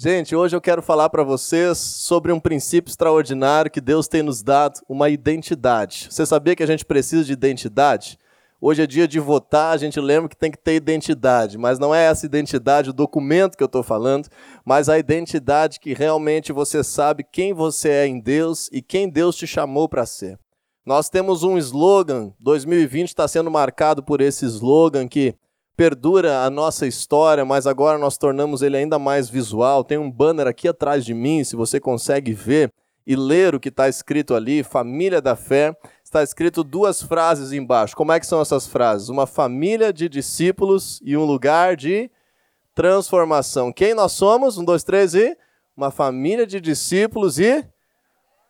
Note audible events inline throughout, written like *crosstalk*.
Gente, hoje eu quero falar para vocês sobre um princípio extraordinário que Deus tem nos dado, uma identidade. Você sabia que a gente precisa de identidade? Hoje é dia de votar, a gente lembra que tem que ter identidade, mas não é essa identidade, o documento que eu estou falando, mas a identidade que realmente você sabe quem você é em Deus e quem Deus te chamou para ser. Nós temos um slogan, 2020 está sendo marcado por esse slogan que perdura a nossa história, mas agora nós tornamos ele ainda mais visual. Tem um banner aqui atrás de mim, se você consegue ver e ler o que está escrito ali, Família da Fé. Está escrito duas frases embaixo. Como é que são essas frases? Uma família de discípulos e um lugar de transformação. Quem nós somos? Um, dois, três e uma família de discípulos e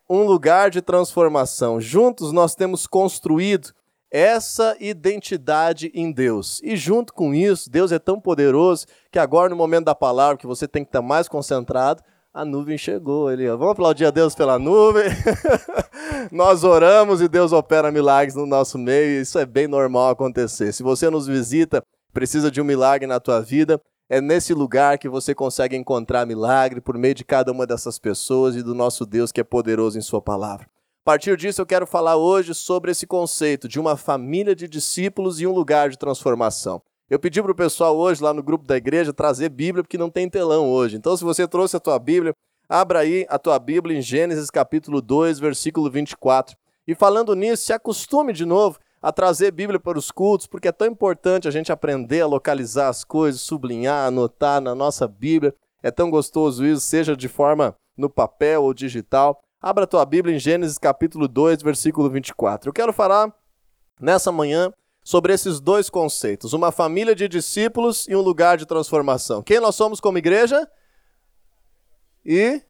um lugar de transformação. Juntos nós temos construído essa identidade em Deus. E junto com isso, Deus é tão poderoso que agora, no momento da palavra, que você tem que estar mais concentrado, a nuvem chegou. Ele, vamos aplaudir a Deus pela nuvem. *laughs* Nós oramos e Deus opera milagres no nosso meio. Isso é bem normal acontecer. Se você nos visita, precisa de um milagre na tua vida, é nesse lugar que você consegue encontrar milagre por meio de cada uma dessas pessoas e do nosso Deus que é poderoso em Sua palavra. A partir disso, eu quero falar hoje sobre esse conceito de uma família de discípulos e um lugar de transformação. Eu pedi para o pessoal hoje, lá no grupo da igreja, trazer Bíblia, porque não tem telão hoje. Então, se você trouxe a tua Bíblia, abra aí a tua Bíblia em Gênesis capítulo 2, versículo 24. E falando nisso, se acostume de novo a trazer Bíblia para os cultos, porque é tão importante a gente aprender a localizar as coisas, sublinhar, anotar na nossa Bíblia. É tão gostoso isso, seja de forma no papel ou digital. Abra a tua Bíblia em Gênesis capítulo 2, versículo 24. Eu quero falar nessa manhã sobre esses dois conceitos: uma família de discípulos e um lugar de transformação. Quem nós somos como igreja? E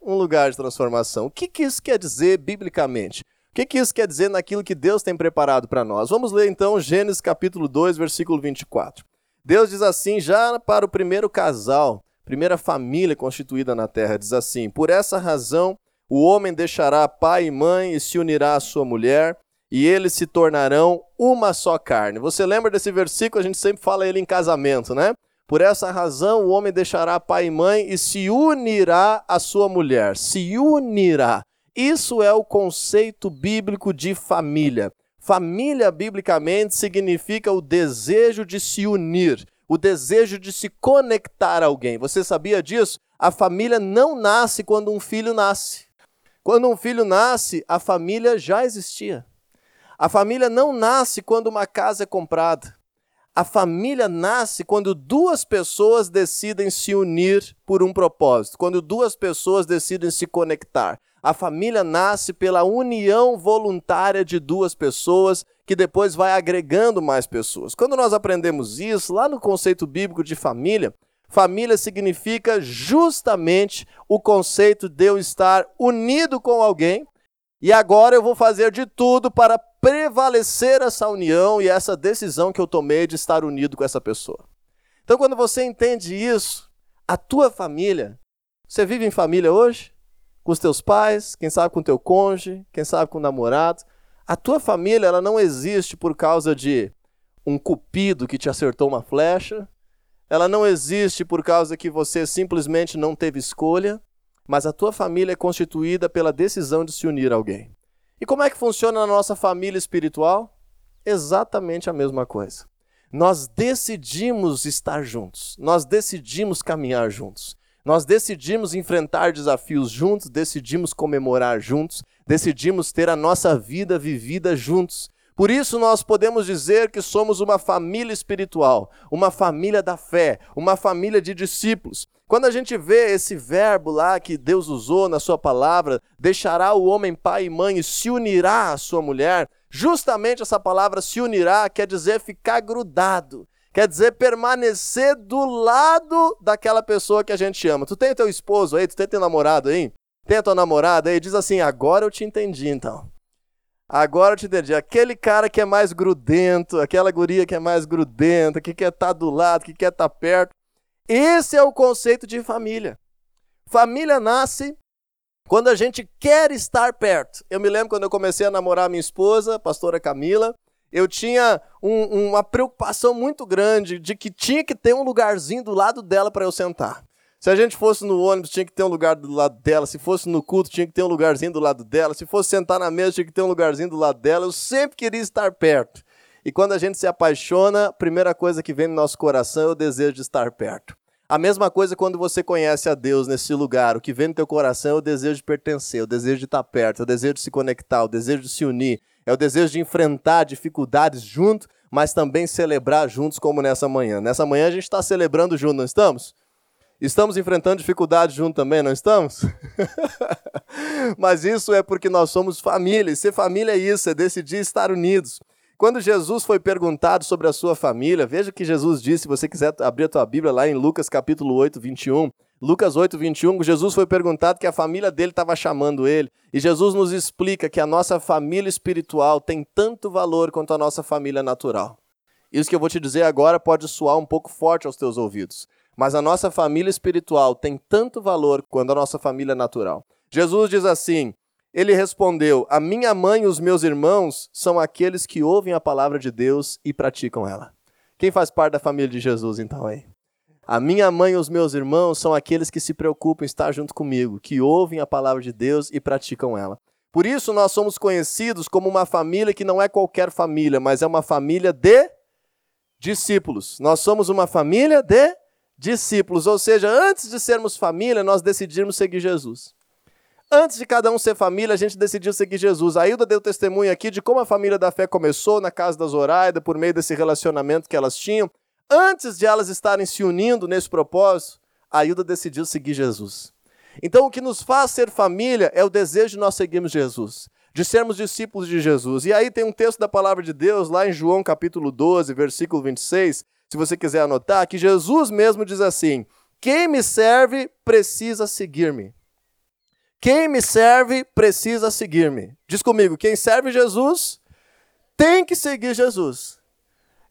um lugar de transformação. O que, que isso quer dizer biblicamente? O que, que isso quer dizer naquilo que Deus tem preparado para nós? Vamos ler então Gênesis capítulo 2, versículo 24. Deus diz assim, já para o primeiro casal, primeira família constituída na terra, diz assim: Por essa razão o homem deixará pai e mãe e se unirá à sua mulher, e eles se tornarão uma só carne. Você lembra desse versículo? A gente sempre fala ele em casamento, né? Por essa razão, o homem deixará pai e mãe e se unirá à sua mulher. Se unirá. Isso é o conceito bíblico de família. Família, biblicamente, significa o desejo de se unir, o desejo de se conectar a alguém. Você sabia disso? A família não nasce quando um filho nasce. Quando um filho nasce, a família já existia. A família não nasce quando uma casa é comprada. A família nasce quando duas pessoas decidem se unir por um propósito, quando duas pessoas decidem se conectar. A família nasce pela união voluntária de duas pessoas que depois vai agregando mais pessoas. Quando nós aprendemos isso, lá no conceito bíblico de família, Família significa justamente o conceito de eu estar unido com alguém e agora eu vou fazer de tudo para prevalecer essa união e essa decisão que eu tomei de estar unido com essa pessoa. Então, quando você entende isso, a tua família, você vive em família hoje? Com os teus pais, quem sabe com o teu cônjuge, quem sabe com o namorado. A tua família, ela não existe por causa de um cupido que te acertou uma flecha, ela não existe por causa que você simplesmente não teve escolha, mas a tua família é constituída pela decisão de se unir a alguém. E como é que funciona na nossa família espiritual? Exatamente a mesma coisa. Nós decidimos estar juntos, nós decidimos caminhar juntos, nós decidimos enfrentar desafios juntos, decidimos comemorar juntos, decidimos ter a nossa vida vivida juntos. Por isso, nós podemos dizer que somos uma família espiritual, uma família da fé, uma família de discípulos. Quando a gente vê esse verbo lá que Deus usou na Sua palavra, deixará o homem pai e mãe e se unirá à sua mulher, justamente essa palavra se unirá quer dizer ficar grudado, quer dizer permanecer do lado daquela pessoa que a gente ama. Tu tem teu esposo aí, tu tem teu namorado aí? Tem a tua namorada aí? Diz assim: agora eu te entendi então. Agora eu te entendi. Aquele cara que é mais grudento, aquela guria que é mais grudenta, que quer estar tá do lado, que quer estar tá perto. Esse é o conceito de família. Família nasce quando a gente quer estar perto. Eu me lembro quando eu comecei a namorar minha esposa, a pastora Camila, eu tinha um, uma preocupação muito grande de que tinha que ter um lugarzinho do lado dela para eu sentar. Se a gente fosse no ônibus, tinha que ter um lugar do lado dela. Se fosse no culto, tinha que ter um lugarzinho do lado dela. Se fosse sentar na mesa, tinha que ter um lugarzinho do lado dela. Eu sempre queria estar perto. E quando a gente se apaixona, a primeira coisa que vem no nosso coração é o desejo de estar perto. A mesma coisa quando você conhece a Deus nesse lugar. O que vem no teu coração é o desejo de pertencer, o desejo de estar perto, é o desejo de se conectar, o desejo de se unir, é o desejo de enfrentar dificuldades junto, mas também celebrar juntos como nessa manhã. Nessa manhã a gente está celebrando junto, não estamos? Estamos enfrentando dificuldades junto também, não estamos? *laughs* mas isso é porque nós somos família, e ser família é isso, é decidir estar unidos. Quando Jesus foi perguntado sobre a sua família, veja o que Jesus disse, se você quiser abrir a tua Bíblia lá em Lucas capítulo 8, 21. Lucas 8, 21, Jesus foi perguntado que a família dele estava chamando ele. E Jesus nos explica que a nossa família espiritual tem tanto valor quanto a nossa família natural. Isso que eu vou te dizer agora pode soar um pouco forte aos teus ouvidos. Mas a nossa família espiritual tem tanto valor quanto a nossa família natural. Jesus diz assim: ele respondeu: A minha mãe e os meus irmãos são aqueles que ouvem a palavra de Deus e praticam ela. Quem faz parte da família de Jesus, então, aí? A minha mãe e os meus irmãos são aqueles que se preocupam em estar junto comigo, que ouvem a palavra de Deus e praticam ela. Por isso, nós somos conhecidos como uma família que não é qualquer família, mas é uma família de discípulos. Nós somos uma família de discípulos, ou seja, antes de sermos família, nós decidimos seguir Jesus. Antes de cada um ser família, a gente decidiu seguir Jesus. A Hilda deu testemunho aqui de como a família da fé começou na casa da Zoraida, por meio desse relacionamento que elas tinham. Antes de elas estarem se unindo nesse propósito, a Hilda decidiu seguir Jesus. Então, o que nos faz ser família é o desejo de nós seguirmos Jesus, de sermos discípulos de Jesus. E aí tem um texto da palavra de Deus, lá em João capítulo 12, versículo 26, se você quiser anotar, que Jesus mesmo diz assim: Quem me serve precisa seguir-me. Quem me serve precisa seguir-me. Diz comigo, quem serve Jesus tem que seguir Jesus.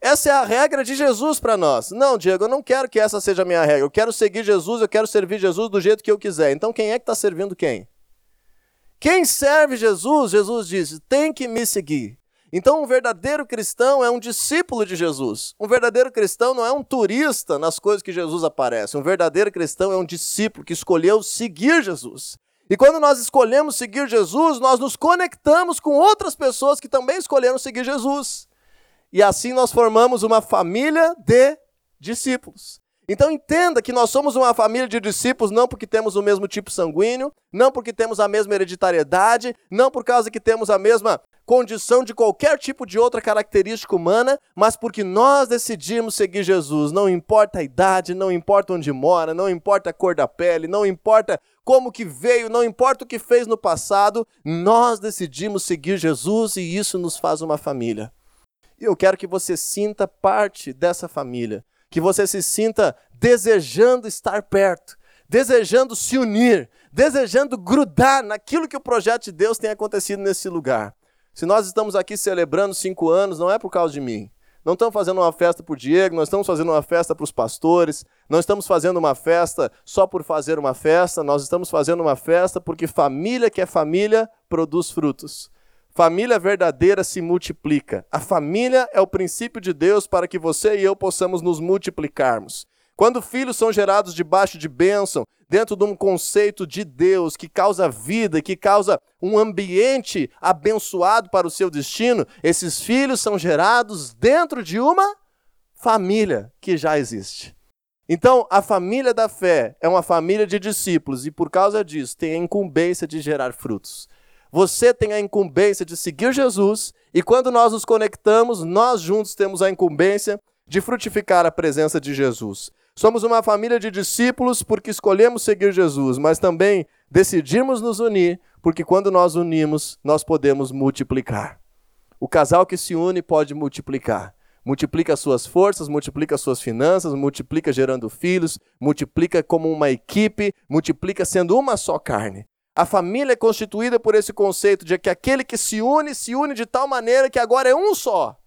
Essa é a regra de Jesus para nós. Não, Diego, eu não quero que essa seja a minha regra. Eu quero seguir Jesus, eu quero servir Jesus do jeito que eu quiser. Então quem é que está servindo quem? Quem serve Jesus, Jesus diz, tem que me seguir. Então, um verdadeiro cristão é um discípulo de Jesus. Um verdadeiro cristão não é um turista nas coisas que Jesus aparece. Um verdadeiro cristão é um discípulo que escolheu seguir Jesus. E quando nós escolhemos seguir Jesus, nós nos conectamos com outras pessoas que também escolheram seguir Jesus. E assim nós formamos uma família de discípulos. Então entenda que nós somos uma família de discípulos não porque temos o mesmo tipo sanguíneo, não porque temos a mesma hereditariedade, não por causa que temos a mesma condição de qualquer tipo de outra característica humana, mas porque nós decidimos seguir Jesus. Não importa a idade, não importa onde mora, não importa a cor da pele, não importa como que veio, não importa o que fez no passado, nós decidimos seguir Jesus e isso nos faz uma família. E eu quero que você sinta parte dessa família, que você se sinta desejando estar perto, desejando se unir, desejando grudar naquilo que o projeto de Deus tem acontecido nesse lugar. Se nós estamos aqui celebrando cinco anos, não é por causa de mim. Não estamos fazendo uma festa para o Diego, nós estamos fazendo uma festa para os pastores, não estamos fazendo uma festa só por fazer uma festa, nós estamos fazendo uma festa porque família que é família produz frutos. Família verdadeira se multiplica. A família é o princípio de Deus para que você e eu possamos nos multiplicarmos. Quando filhos são gerados debaixo de bênção, dentro de um conceito de Deus que causa vida, que causa um ambiente abençoado para o seu destino, esses filhos são gerados dentro de uma família que já existe. Então, a família da fé é uma família de discípulos e, por causa disso, tem a incumbência de gerar frutos. Você tem a incumbência de seguir Jesus e, quando nós nos conectamos, nós juntos temos a incumbência de frutificar a presença de Jesus. Somos uma família de discípulos porque escolhemos seguir Jesus, mas também decidimos nos unir porque quando nós unimos, nós podemos multiplicar. O casal que se une pode multiplicar. Multiplica suas forças, multiplica suas finanças, multiplica gerando filhos, multiplica como uma equipe, multiplica sendo uma só carne. A família é constituída por esse conceito de que aquele que se une, se une de tal maneira que agora é um só.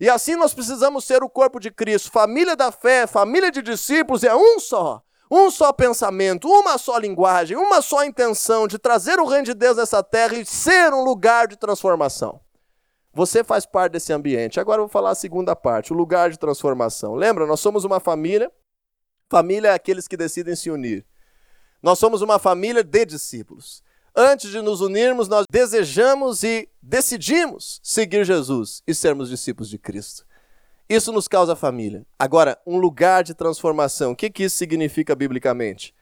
E assim nós precisamos ser o corpo de Cristo. Família da fé, família de discípulos é um só. Um só pensamento, uma só linguagem, uma só intenção de trazer o reino de Deus nessa terra e ser um lugar de transformação. Você faz parte desse ambiente. Agora eu vou falar a segunda parte, o lugar de transformação. Lembra, nós somos uma família. Família é aqueles que decidem se unir. Nós somos uma família de discípulos. Antes de nos unirmos, nós desejamos e decidimos seguir Jesus e sermos discípulos de Cristo. Isso nos causa família. Agora, um lugar de transformação. O que, que isso significa biblicamente?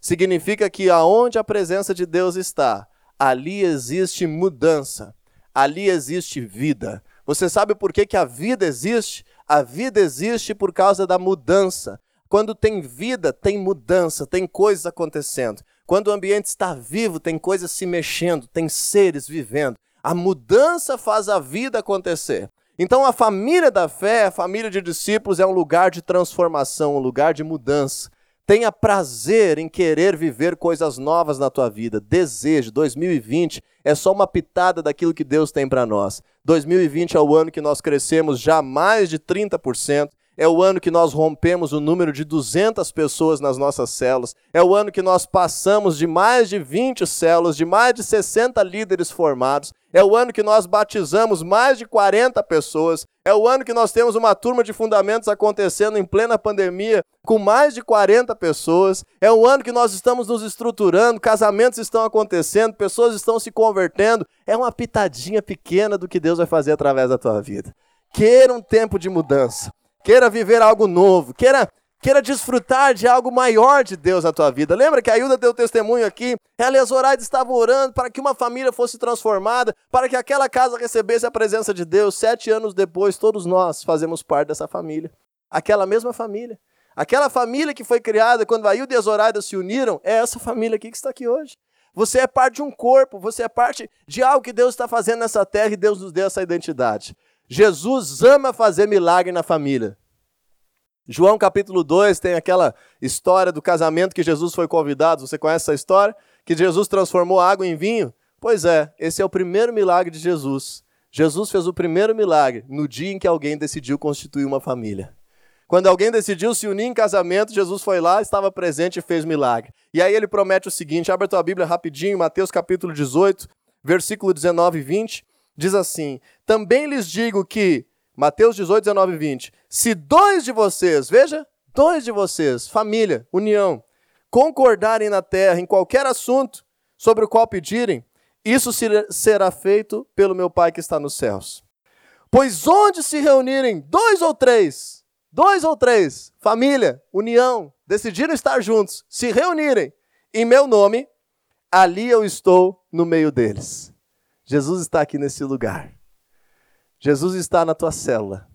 Significa que aonde a presença de Deus está, ali existe mudança, ali existe vida. Você sabe por que, que a vida existe? A vida existe por causa da mudança. Quando tem vida, tem mudança, tem coisas acontecendo. Quando o ambiente está vivo, tem coisas se mexendo, tem seres vivendo. A mudança faz a vida acontecer. Então, a família da fé, a família de discípulos, é um lugar de transformação, um lugar de mudança. Tenha prazer em querer viver coisas novas na tua vida. Desejo. 2020 é só uma pitada daquilo que Deus tem para nós. 2020 é o ano que nós crescemos já mais de 30%. É o ano que nós rompemos o número de 200 pessoas nas nossas células. É o ano que nós passamos de mais de 20 células, de mais de 60 líderes formados. É o ano que nós batizamos mais de 40 pessoas. É o ano que nós temos uma turma de fundamentos acontecendo em plena pandemia com mais de 40 pessoas. É o ano que nós estamos nos estruturando, casamentos estão acontecendo, pessoas estão se convertendo. É uma pitadinha pequena do que Deus vai fazer através da tua vida. Queira um tempo de mudança queira viver algo novo, queira, queira desfrutar de algo maior de Deus na tua vida. Lembra que a Ilda deu testemunho aqui? Ela e as Zoraida estavam orando para que uma família fosse transformada, para que aquela casa recebesse a presença de Deus. Sete anos depois, todos nós fazemos parte dessa família. Aquela mesma família. Aquela família que foi criada quando a Ilda e a Zoraida se uniram, é essa família aqui que está aqui hoje. Você é parte de um corpo, você é parte de algo que Deus está fazendo nessa terra e Deus nos deu essa identidade. Jesus ama fazer milagre na família. João capítulo 2 tem aquela história do casamento que Jesus foi convidado. Você conhece essa história? Que Jesus transformou água em vinho? Pois é, esse é o primeiro milagre de Jesus. Jesus fez o primeiro milagre no dia em que alguém decidiu constituir uma família. Quando alguém decidiu se unir em casamento, Jesus foi lá, estava presente e fez milagre. E aí ele promete o seguinte: abre a tua Bíblia rapidinho, Mateus capítulo 18, versículo 19 e 20 diz assim: Também lhes digo que, Mateus 18, 19 e 20, se dois de vocês, veja, dois de vocês, família, união, concordarem na terra em qualquer assunto sobre o qual pedirem, isso será feito pelo meu Pai que está nos céus. Pois onde se reunirem dois ou três, dois ou três, família, união, decidiram estar juntos, se reunirem em meu nome, ali eu estou no meio deles. Jesus está aqui nesse lugar. Jesus está na tua célula.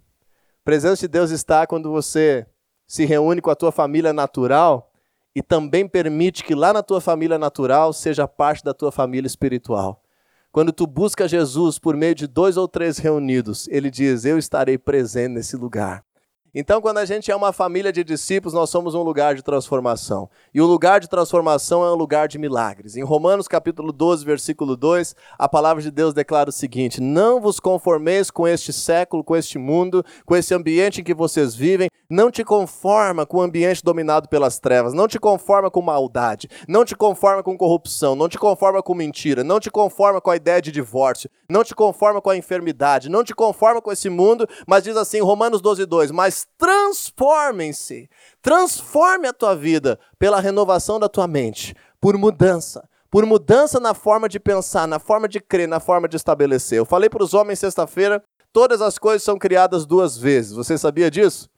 A presença de Deus está quando você se reúne com a tua família natural e também permite que lá na tua família natural seja parte da tua família espiritual. Quando tu busca Jesus por meio de dois ou três reunidos, ele diz: Eu estarei presente nesse lugar. Então, quando a gente é uma família de discípulos, nós somos um lugar de transformação. E o lugar de transformação é um lugar de milagres. Em Romanos capítulo 12, versículo 2, a palavra de Deus declara o seguinte: Não vos conformeis com este século, com este mundo, com esse ambiente em que vocês vivem. Não te conforma com o ambiente dominado pelas trevas. Não te conforma com maldade. Não te conforma com corrupção. Não te conforma com mentira. Não te conforma com a ideia de divórcio. Não te conforma com a enfermidade. Não te conforma com esse mundo. Mas diz assim, Romanos 12, 2: Mas transformem-se. Transforme a tua vida pela renovação da tua mente, por mudança. Por mudança na forma de pensar, na forma de crer, na forma de estabelecer. Eu falei para os homens sexta-feira: todas as coisas são criadas duas vezes. Você sabia disso?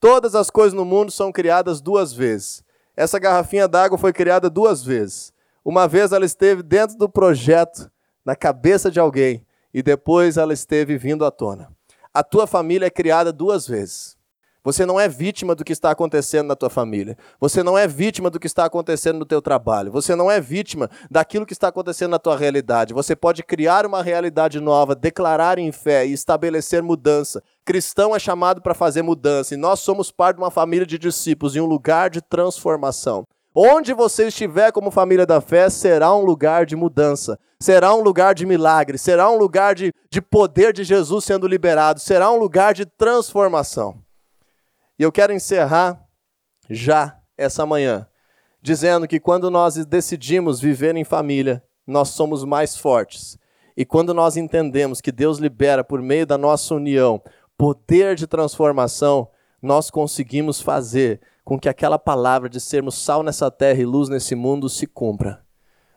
Todas as coisas no mundo são criadas duas vezes. Essa garrafinha d'água foi criada duas vezes. Uma vez ela esteve dentro do projeto, na cabeça de alguém, e depois ela esteve vindo à tona. A tua família é criada duas vezes. Você não é vítima do que está acontecendo na tua família. Você não é vítima do que está acontecendo no teu trabalho. Você não é vítima daquilo que está acontecendo na tua realidade. Você pode criar uma realidade nova, declarar em fé e estabelecer mudança. Cristão é chamado para fazer mudança e nós somos parte de uma família de discípulos em um lugar de transformação. Onde você estiver como família da fé, será um lugar de mudança, será um lugar de milagre, será um lugar de, de poder de Jesus sendo liberado, será um lugar de transformação. E eu quero encerrar já essa manhã dizendo que quando nós decidimos viver em família, nós somos mais fortes. E quando nós entendemos que Deus libera por meio da nossa união poder de transformação, nós conseguimos fazer com que aquela palavra de sermos sal nessa terra e luz nesse mundo se cumpra.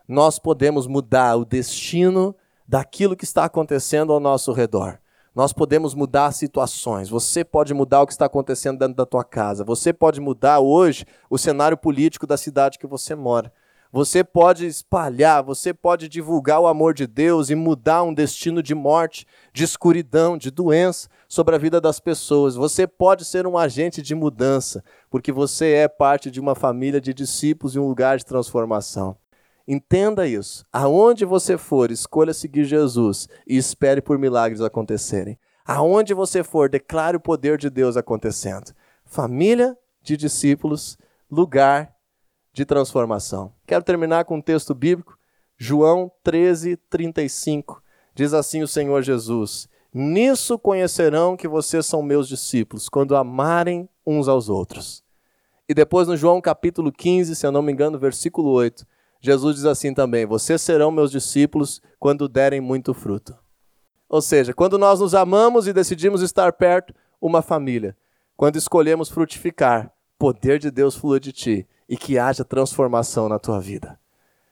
Nós podemos mudar o destino daquilo que está acontecendo ao nosso redor. Nós podemos mudar situações. Você pode mudar o que está acontecendo dentro da tua casa. Você pode mudar hoje o cenário político da cidade que você mora. Você pode espalhar, você pode divulgar o amor de Deus e mudar um destino de morte, de escuridão, de doença sobre a vida das pessoas. Você pode ser um agente de mudança, porque você é parte de uma família de discípulos e um lugar de transformação. Entenda isso. Aonde você for, escolha seguir Jesus e espere por milagres acontecerem. Aonde você for, declare o poder de Deus acontecendo. Família de discípulos, lugar de transformação. Quero terminar com um texto bíblico, João 13, 35. Diz assim o Senhor Jesus: Nisso conhecerão que vocês são meus discípulos, quando amarem uns aos outros. E depois no João capítulo 15, se eu não me engano, versículo 8, Jesus diz assim também: Vocês serão meus discípulos quando derem muito fruto. Ou seja, quando nós nos amamos e decidimos estar perto, uma família. Quando escolhemos frutificar, poder de Deus flua de ti e que haja transformação na tua vida.